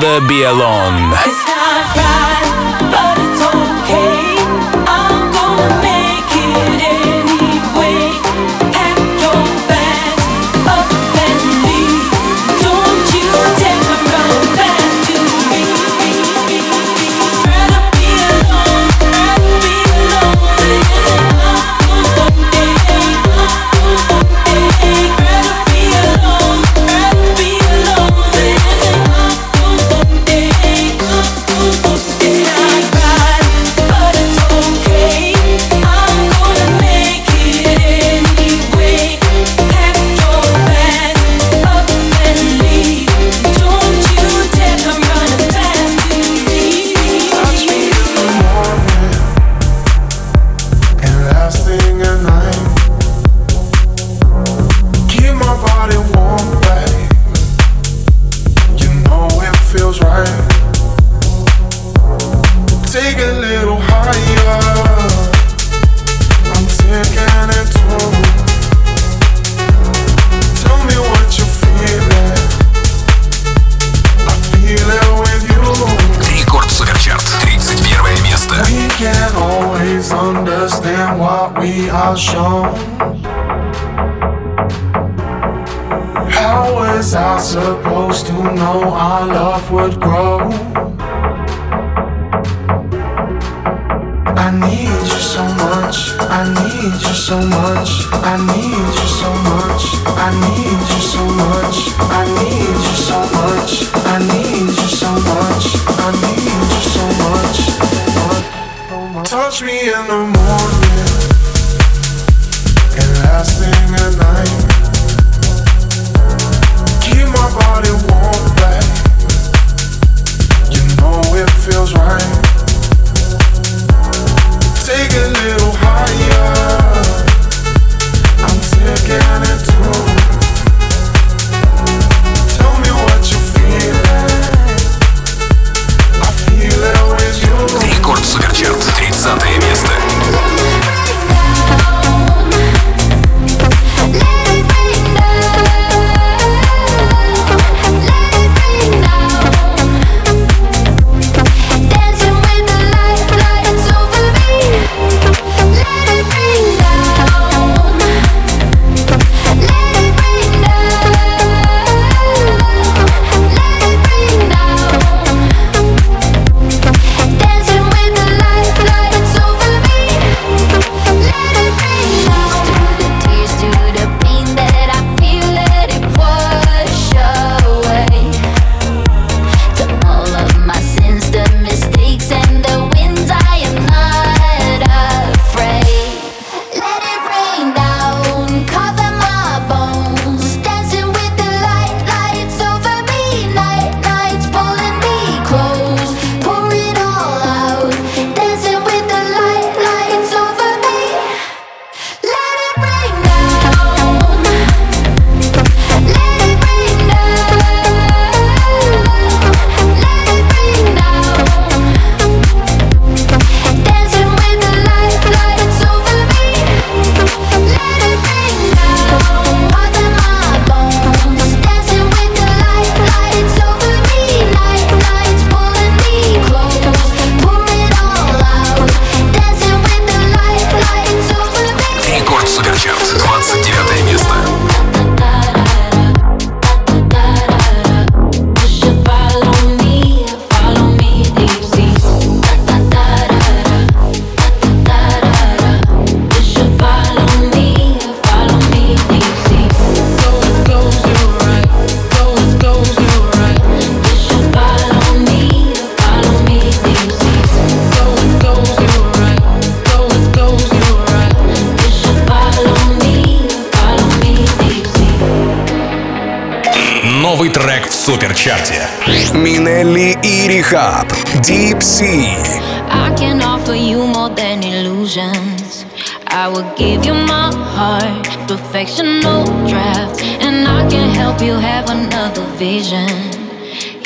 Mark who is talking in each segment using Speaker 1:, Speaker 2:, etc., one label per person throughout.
Speaker 1: Rather Be Alone.
Speaker 2: I need
Speaker 3: you so offer you more than illusions. I will give you my heart, perfection, no draft, and I can help you have another vision.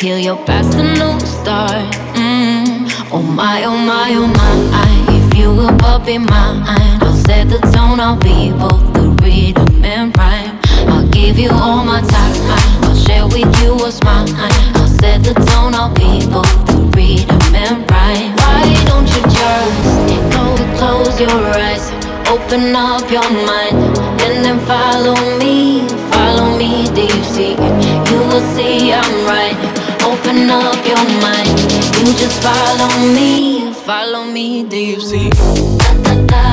Speaker 3: Heal your past, a new start. Mm. Oh my, oh my, oh my. If you will but be mine, I'll set the tone. I'll be both the rhythm and rhyme. I'll give you all my time. I'll share with you what's mine. I'll set the tone. I'll be both the rhythm and rhyme. Why don't you just close your eyes, open up your mind, and then follow me, follow me deep sea. You will see I'm right. Open up your mind, you just follow me, follow me deep sea. Da, da, da.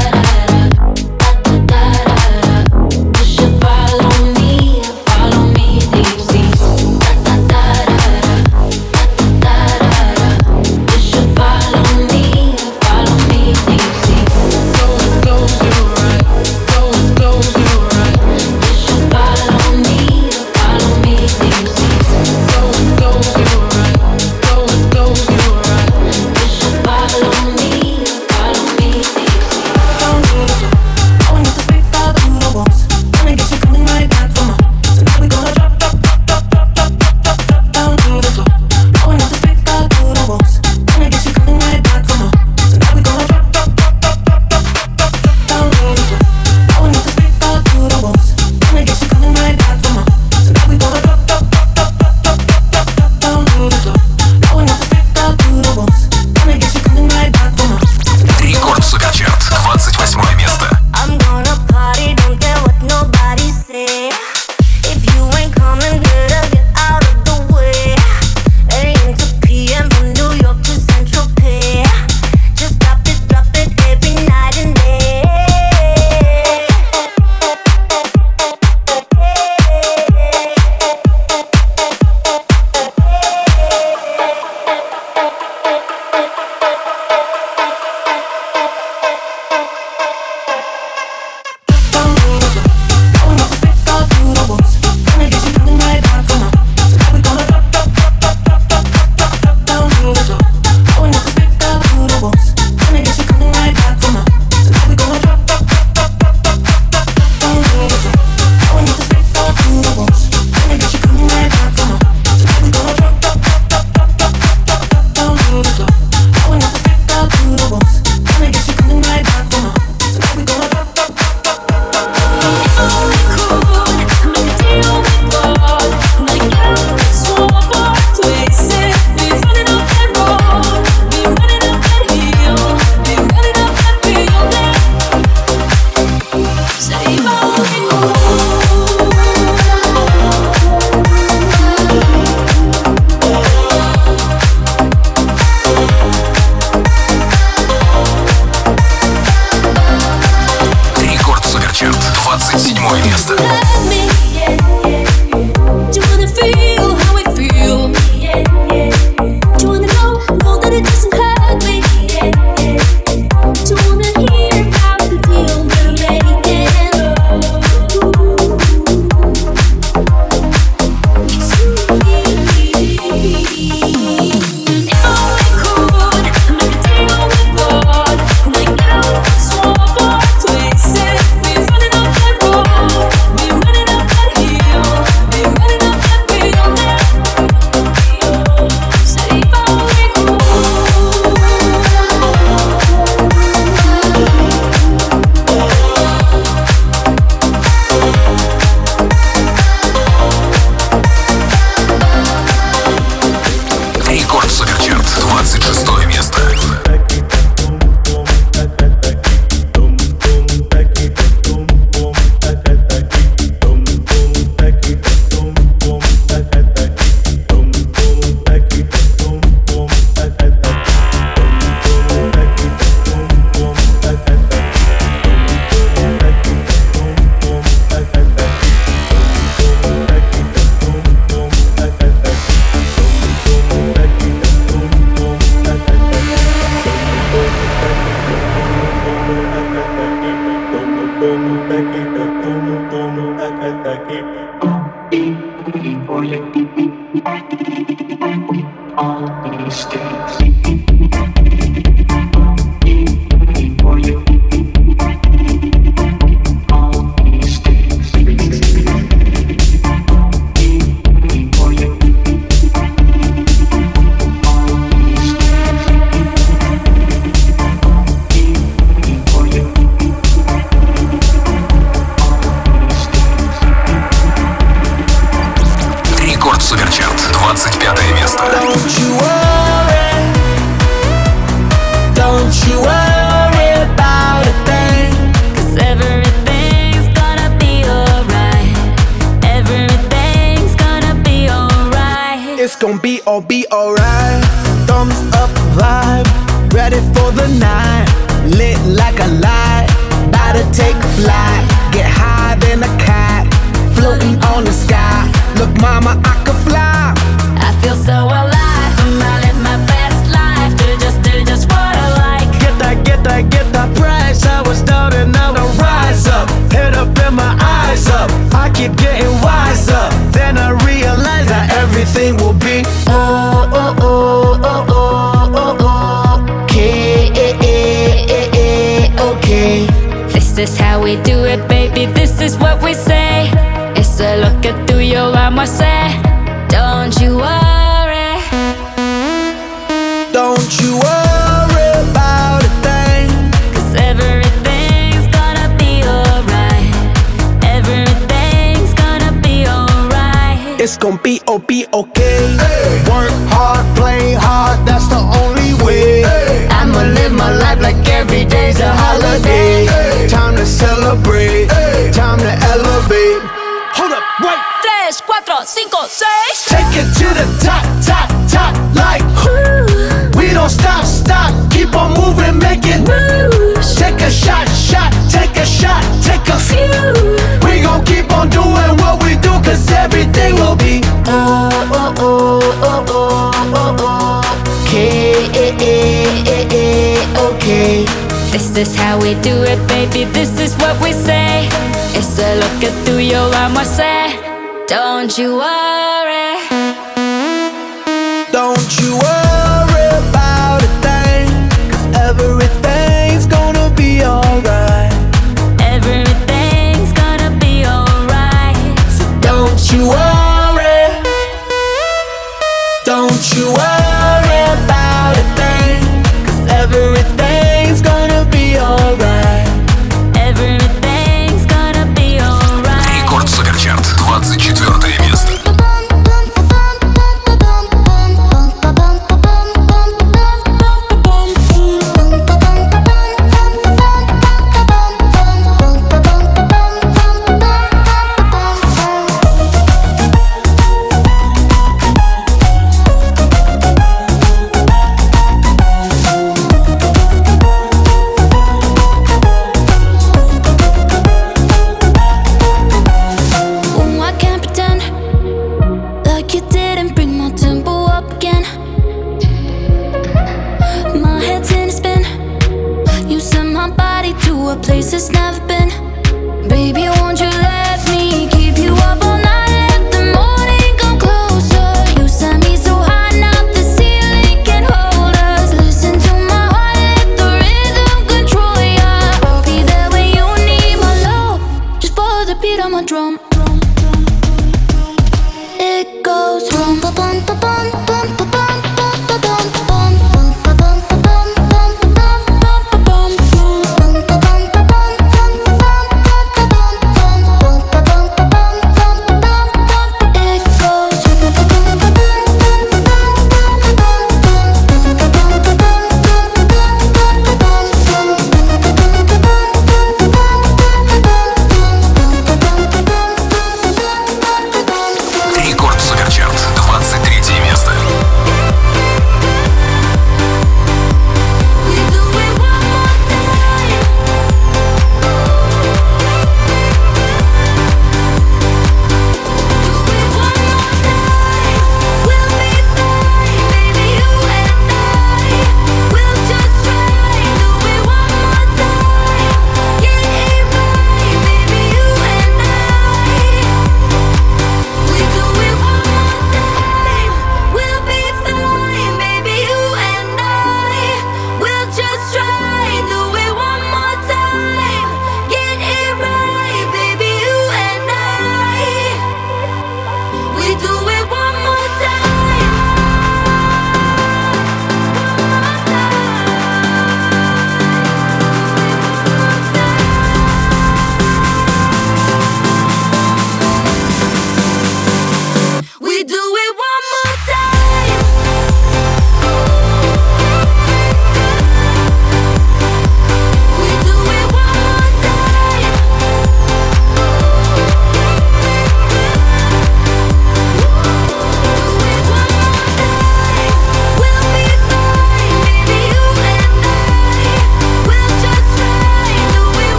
Speaker 4: cinco, seis.
Speaker 5: Take it to the top, top, top, like Ooh. we don't stop, stop. Keep on moving, making moves. Take a shot, shot, take a shot, take a few. We gon' keep on doing what we do, cause everything will be. Oh, oh, oh, oh, oh, oh, oh. Okay, eh, eh, eh, okay.
Speaker 4: This is how we do it, baby. This is what we say. It's a look at
Speaker 5: tu y yo vamos a
Speaker 4: hacer.
Speaker 5: Don't you worry.
Speaker 4: Четвертый. it's never been. Baby, won't you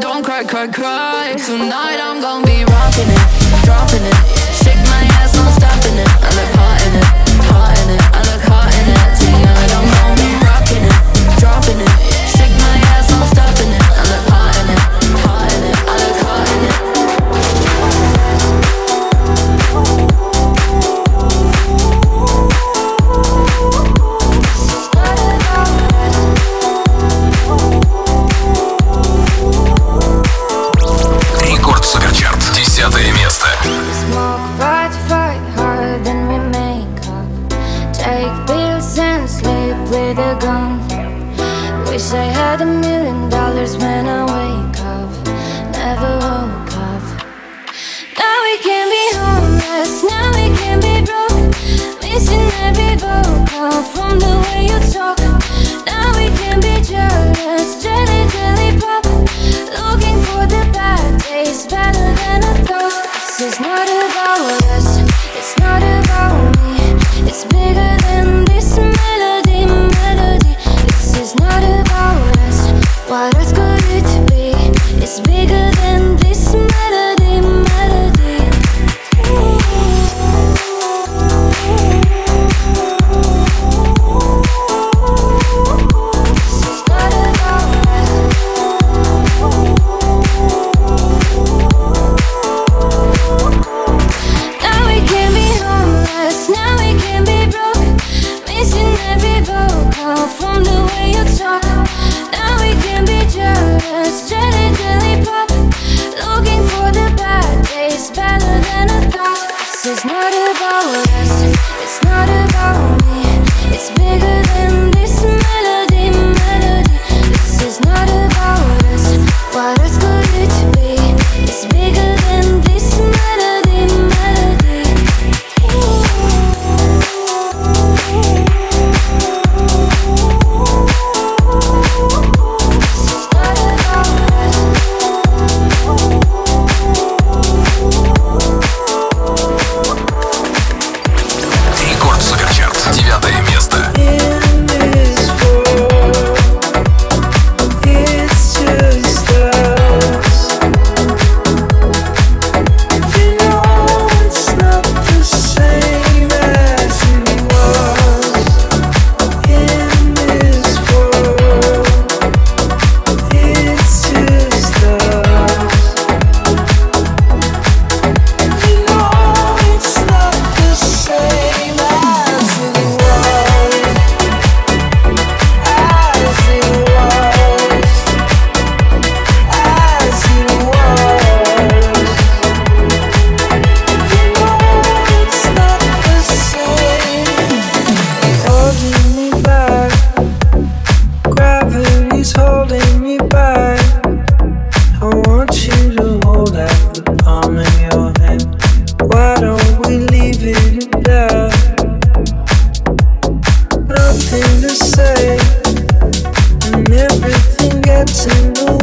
Speaker 4: don't cry, cry, cry. Tonight I'm gonna be rocking it,
Speaker 6: dropping it. nothing to say, and everything gets in the way.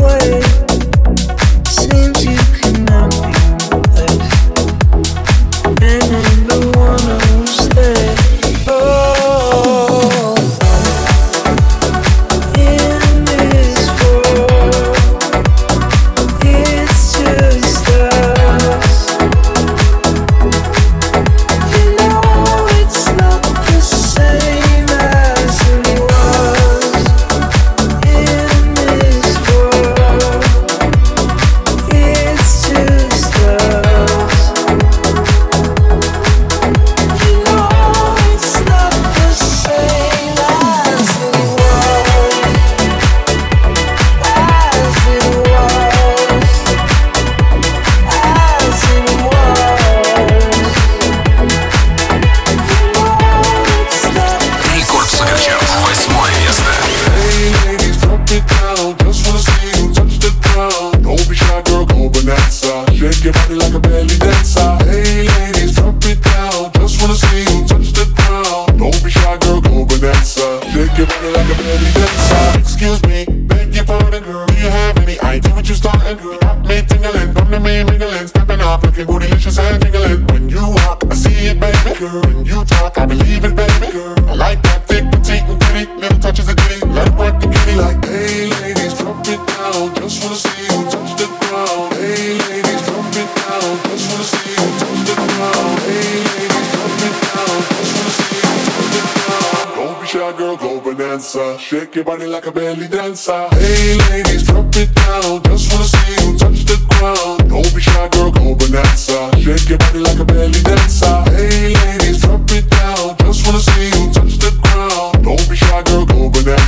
Speaker 6: Shake your body like a belly dancer. Hey ladies, drop it down. Just wanna see you touch the ground. Don't be shy, girl, go bonanza. Shake your body like a belly dancer. Hey ladies, drop it down. Just wanna see you touch the ground. Don't be shy, girl, go bonanza.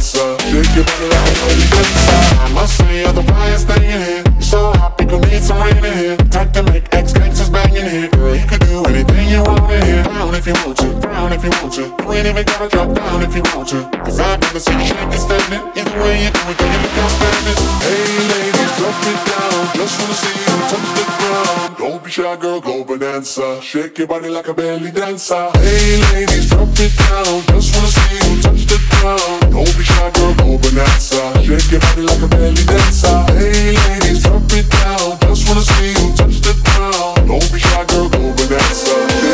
Speaker 6: if you want to, brown if you want to. You
Speaker 7: ain't
Speaker 8: even gotta drop down if you want to. Cause I never see you shaking standing. Either way you do it, you look outstanding. Hey ladies, drop it down. Just wanna see you touch the ground. Don't be shy, girl, go
Speaker 9: bonanza. Shake your body like a belly dancer. Hey ladies, drop it down. Just wanna see you touch the ground. Don't be shy, girl, go bonanza. Shake your body like a belly dancer. Hey ladies, drop it down. Just wanna see you touch the ground. Don't be shy, girl, go bonanza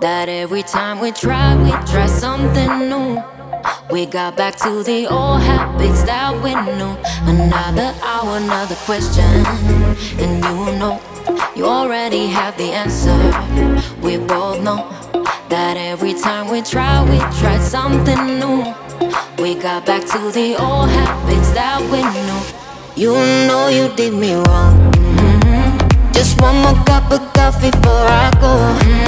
Speaker 3: that every time we try, we try something new. We got back to the old habits that we knew. Another hour, another question. And you know, you already have the answer. We both know that every time we try, we try something new. We got back to the old habits that we knew. You know you did me wrong. Mm-hmm. Just one more cup of coffee before I go. Mm-hmm.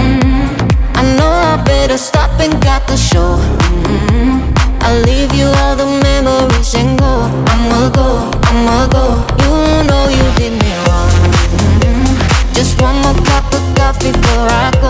Speaker 3: I better stop and got the show. Mm-hmm. I'll leave you all the memories and go. I'ma go, I'ma go. You know you did me wrong. Mm-hmm. Just one more cup of coffee before I go.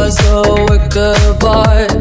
Speaker 10: was a of art.